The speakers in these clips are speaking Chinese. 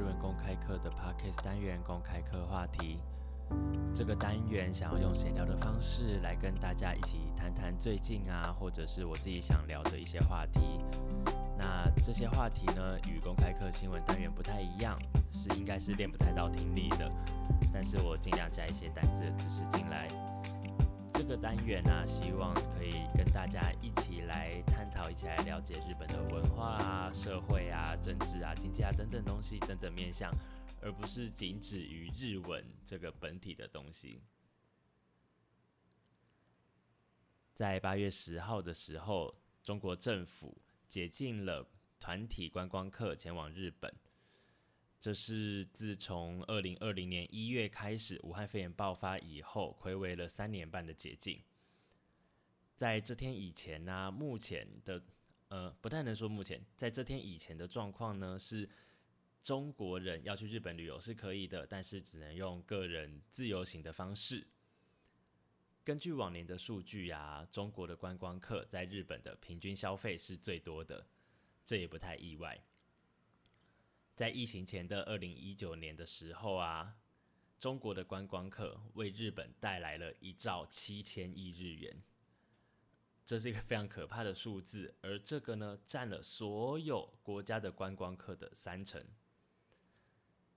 日文公开课的 Podcast 单元公开课话题。这个单元想要用闲聊的方式来跟大家一起谈谈最近啊，或者是我自己想聊的一些话题。那这些话题呢，与公开课新闻单元不太一样，是应该是练不太到听力的。但是我尽量加一些单字的知识进来。这个单元呢，希望可以跟大家一起来探讨，一起来了解日本的文化啊、社会啊、政治啊、经济啊等等东西等等面向。而不是仅止于日文这个本体的东西。在八月十号的时候，中国政府解禁了团体观光客前往日本。这是自从二零二零年一月开始，武汉肺炎爆发以后，暌违了三年半的捷径。在这天以前呢，目前的呃，不太能说目前，在这天以前的状况呢是。中国人要去日本旅游是可以的，但是只能用个人自由行的方式。根据往年的数据呀，中国的观光客在日本的平均消费是最多的，这也不太意外。在疫情前的二零一九年的时候啊，中国的观光客为日本带来了一兆七千亿日元，这是一个非常可怕的数字，而这个呢，占了所有国家的观光客的三成。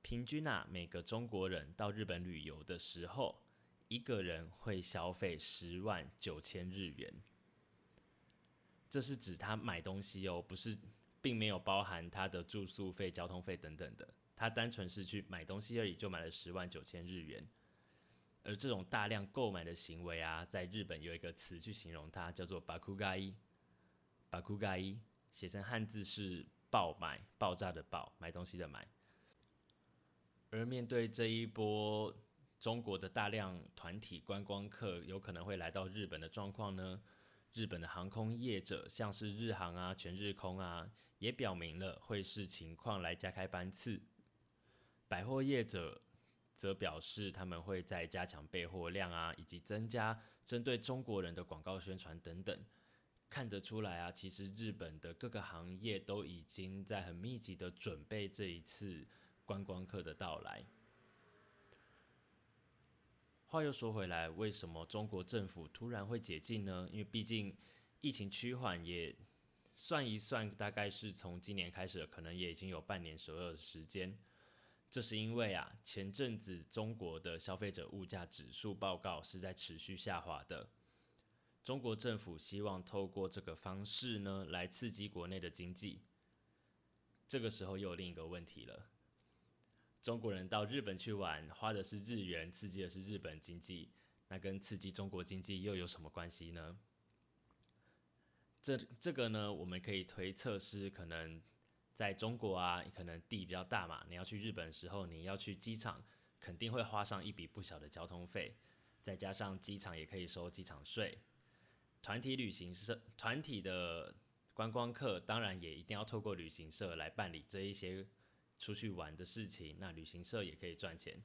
平均啊，每个中国人到日本旅游的时候，一个人会消费十万九千日元。这是指他买东西哦，不是，并没有包含他的住宿费、交通费等等的。他单纯是去买东西而已，就买了十万九千日元。而这种大量购买的行为啊，在日本有一个词去形容它，叫做“巴库嘎伊”。巴库嘎伊写成汉字是“爆买”，爆炸的“爆”，买东西的“买”。而面对这一波中国的大量团体观光客有可能会来到日本的状况呢，日本的航空业者，像是日航啊、全日空啊，也表明了会视情况来加开班次。百货业者则表示，他们会在加强备货量啊，以及增加针对中国人的广告宣传等等。看得出来啊，其实日本的各个行业都已经在很密集的准备这一次。观光客的到来。话又说回来，为什么中国政府突然会解禁呢？因为毕竟疫情趋缓，也算一算，大概是从今年开始，可能也已经有半年左右的时间。这是因为啊，前阵子中国的消费者物价指数报告是在持续下滑的。中国政府希望透过这个方式呢，来刺激国内的经济。这个时候又有另一个问题了。中国人到日本去玩，花的是日元，刺激的是日本经济，那跟刺激中国经济又有什么关系呢？这这个呢，我们可以推测是可能在中国啊，可能地比较大嘛，你要去日本的时候，你要去机场，肯定会花上一笔不小的交通费，再加上机场也可以收机场税，团体旅行社、团体的观光客，当然也一定要透过旅行社来办理这一些。出去玩的事情，那旅行社也可以赚钱。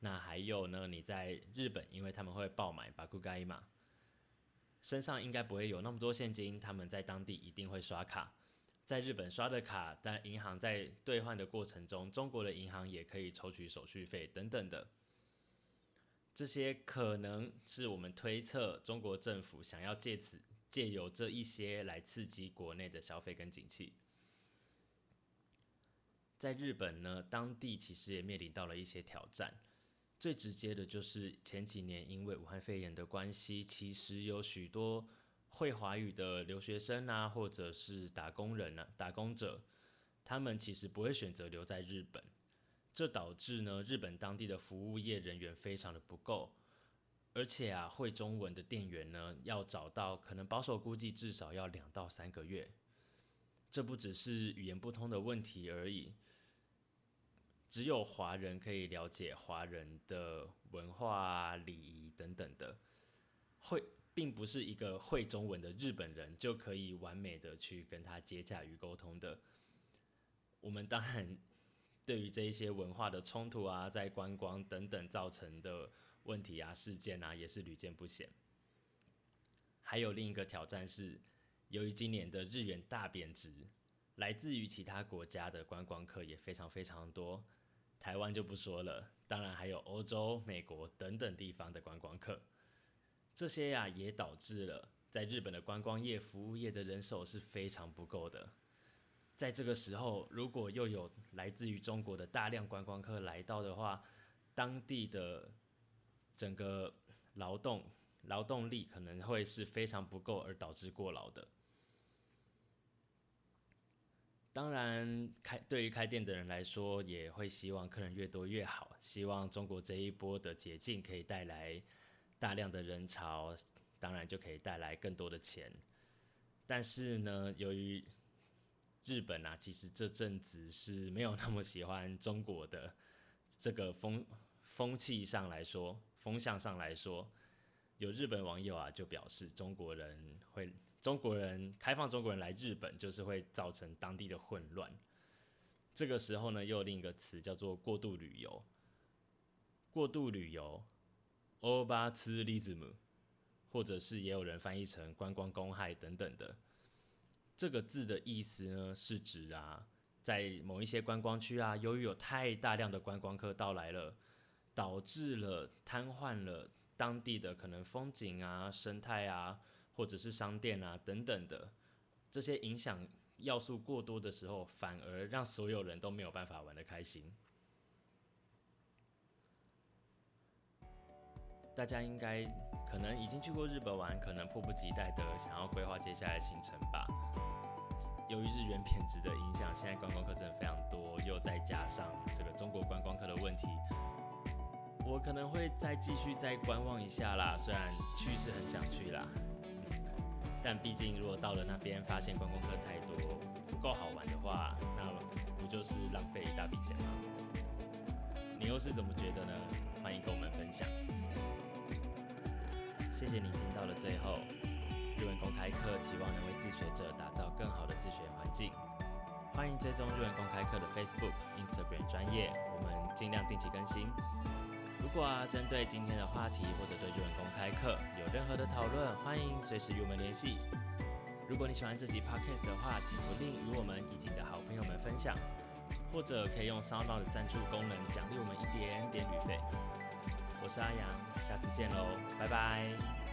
那还有呢？你在日本，因为他们会爆买巴库盖嘛，身上应该不会有那么多现金，他们在当地一定会刷卡。在日本刷的卡，但银行在兑换的过程中，中国的银行也可以抽取手续费等等的。这些可能是我们推测，中国政府想要借此借由这一些来刺激国内的消费跟景气。在日本呢，当地其实也面临到了一些挑战。最直接的就是前几年因为武汉肺炎的关系，其实有许多会华语的留学生啊，或者是打工人啊、打工者，他们其实不会选择留在日本。这导致呢，日本当地的服务业人员非常的不够，而且啊，会中文的店员呢，要找到可能保守估计至少要两到三个月。这不只是语言不通的问题而已。只有华人可以了解华人的文化、礼仪等等的，会并不是一个会中文的日本人就可以完美的去跟他接洽与沟通的。我们当然对于这一些文化的冲突啊，在观光等等造成的问题啊、事件啊，也是屡见不鲜。还有另一个挑战是，由于今年的日元大贬值。来自于其他国家的观光客也非常非常多，台湾就不说了，当然还有欧洲、美国等等地方的观光客。这些呀，也导致了在日本的观光业、服务业的人手是非常不够的。在这个时候，如果又有来自于中国的大量观光客来到的话，当地的整个劳动劳动力可能会是非常不够，而导致过劳的。当然，开对于开店的人来说，也会希望客人越多越好，希望中国这一波的捷径可以带来大量的人潮，当然就可以带来更多的钱。但是呢，由于日本啊，其实这阵子是没有那么喜欢中国的这个风风气上来说，风向上来说，有日本网友啊就表示，中国人会。中国人开放中国人来日本，就是会造成当地的混乱。这个时候呢，又有另一个词叫做过度旅游。过度旅游 o v e r t o u r i s m 或者是也有人翻译成观光公害等等的。这个字的意思呢，是指啊，在某一些观光区啊，由于有太大量的观光客到来了，导致了瘫痪了当地的可能风景啊、生态啊。或者是商店啊等等的这些影响要素过多的时候，反而让所有人都没有办法玩得开心。大家应该可能已经去过日本玩，可能迫不及待的想要规划接下来行程吧。由于日元贬值的影响，现在观光客真的非常多，又再加上这个中国观光客的问题，我可能会再继续再观望一下啦。虽然去是很想去啦。但毕竟，如果到了那边发现观光客太多，不够好玩的话，那不就是浪费一大笔钱吗？你又是怎么觉得呢？欢迎跟我们分享。谢谢你听到了最后，日文公开课期望能为自学者打造更好的自学环境。欢迎追踪日文公开课的 Facebook、Instagram 专业，我们尽量定期更新。如果啊，针对今天的话题或者对日文公开课有任何的讨论，欢迎随时与我们联系。如果你喜欢这集 podcast 的话，请不吝与我们以及你的好朋友们分享，或者可以用 Sound 的赞助功能奖励我们一点点旅费。我是阿阳，下次见喽，拜拜。